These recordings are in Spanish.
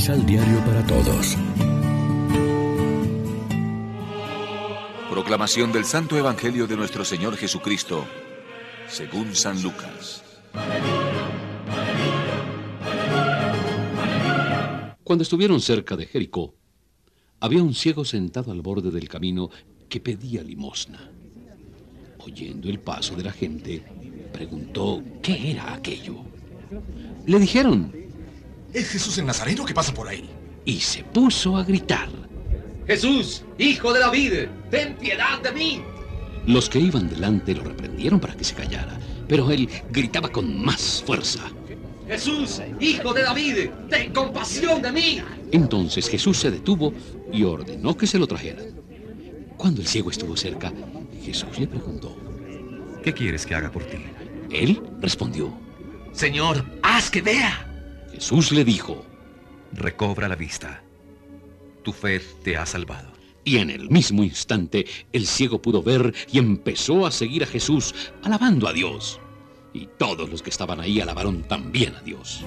Misal Diario para Todos. Proclamación del Santo Evangelio de nuestro Señor Jesucristo, según San Lucas. Cuando estuvieron cerca de Jericó, había un ciego sentado al borde del camino que pedía limosna. Oyendo el paso de la gente, preguntó qué era aquello. Le dijeron, es Jesús el Nazareno que pasa por ahí. Y se puso a gritar. Jesús, hijo de David, ten piedad de mí. Los que iban delante lo reprendieron para que se callara, pero él gritaba con más fuerza. Jesús, hijo de David, ten compasión de mí. Entonces Jesús se detuvo y ordenó que se lo trajeran. Cuando el ciego estuvo cerca, Jesús le preguntó, ¿qué quieres que haga por ti? Él respondió, Señor, haz que vea. Jesús le dijo, recobra la vista. Tu fe te ha salvado. Y en el mismo instante el ciego pudo ver y empezó a seguir a Jesús, alabando a Dios. Y todos los que estaban ahí alabaron también a Dios.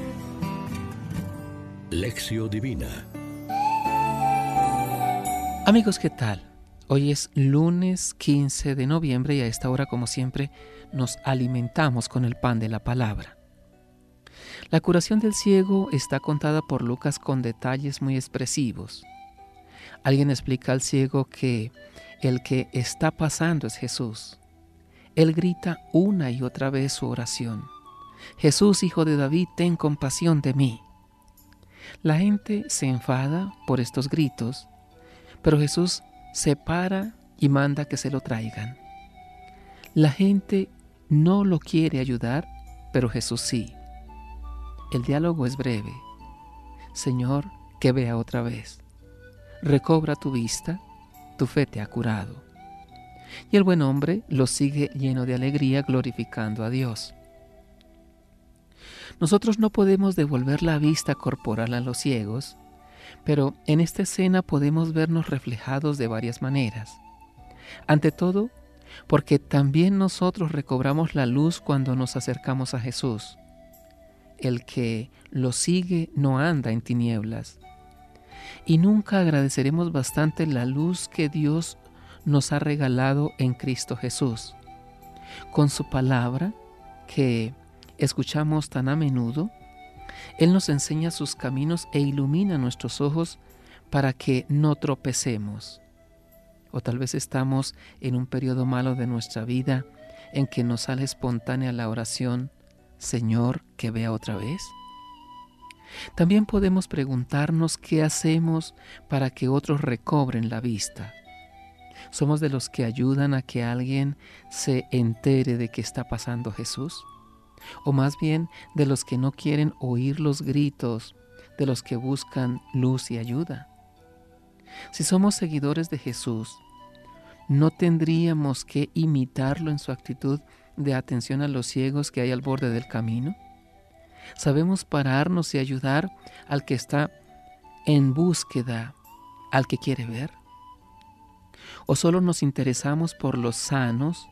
Lección Divina Amigos, ¿qué tal? Hoy es lunes 15 de noviembre y a esta hora, como siempre, nos alimentamos con el pan de la palabra. La curación del ciego está contada por Lucas con detalles muy expresivos. Alguien explica al ciego que el que está pasando es Jesús. Él grita una y otra vez su oración. Jesús, hijo de David, ten compasión de mí. La gente se enfada por estos gritos, pero Jesús se para y manda que se lo traigan. La gente no lo quiere ayudar, pero Jesús sí. El diálogo es breve. Señor, que vea otra vez. Recobra tu vista, tu fe te ha curado. Y el buen hombre lo sigue lleno de alegría, glorificando a Dios. Nosotros no podemos devolver la vista corporal a los ciegos, pero en esta escena podemos vernos reflejados de varias maneras. Ante todo, porque también nosotros recobramos la luz cuando nos acercamos a Jesús el que lo sigue no anda en tinieblas. Y nunca agradeceremos bastante la luz que Dios nos ha regalado en Cristo Jesús. Con su palabra, que escuchamos tan a menudo, Él nos enseña sus caminos e ilumina nuestros ojos para que no tropecemos. O tal vez estamos en un periodo malo de nuestra vida en que nos sale espontánea la oración, Señor, que vea otra vez? También podemos preguntarnos qué hacemos para que otros recobren la vista. ¿Somos de los que ayudan a que alguien se entere de qué está pasando Jesús? ¿O más bien de los que no quieren oír los gritos, de los que buscan luz y ayuda? Si somos seguidores de Jesús, ¿no tendríamos que imitarlo en su actitud de atención a los ciegos que hay al borde del camino? ¿Sabemos pararnos y ayudar al que está en búsqueda, al que quiere ver? ¿O solo nos interesamos por los sanos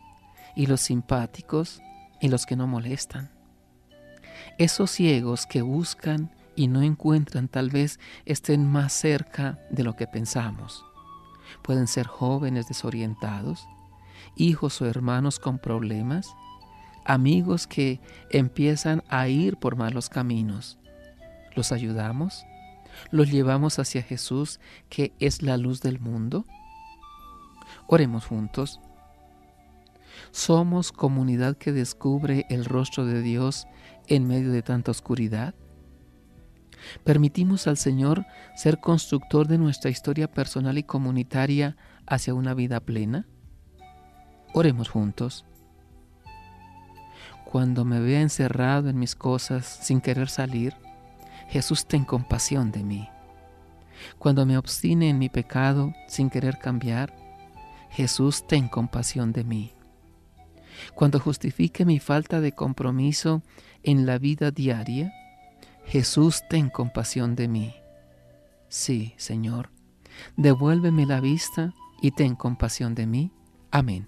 y los simpáticos y los que no molestan? Esos ciegos que buscan y no encuentran tal vez estén más cerca de lo que pensamos. Pueden ser jóvenes desorientados, hijos o hermanos con problemas, amigos que empiezan a ir por malos caminos. ¿Los ayudamos? ¿Los llevamos hacia Jesús, que es la luz del mundo? Oremos juntos. ¿Somos comunidad que descubre el rostro de Dios en medio de tanta oscuridad? ¿Permitimos al Señor ser constructor de nuestra historia personal y comunitaria hacia una vida plena? Oremos juntos. Cuando me vea encerrado en mis cosas sin querer salir, Jesús ten compasión de mí. Cuando me obstine en mi pecado sin querer cambiar, Jesús ten compasión de mí. Cuando justifique mi falta de compromiso en la vida diaria, Jesús ten compasión de mí. Sí, Señor, devuélveme la vista y ten compasión de mí. Amén.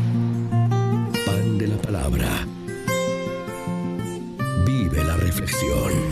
Vive la reflexión.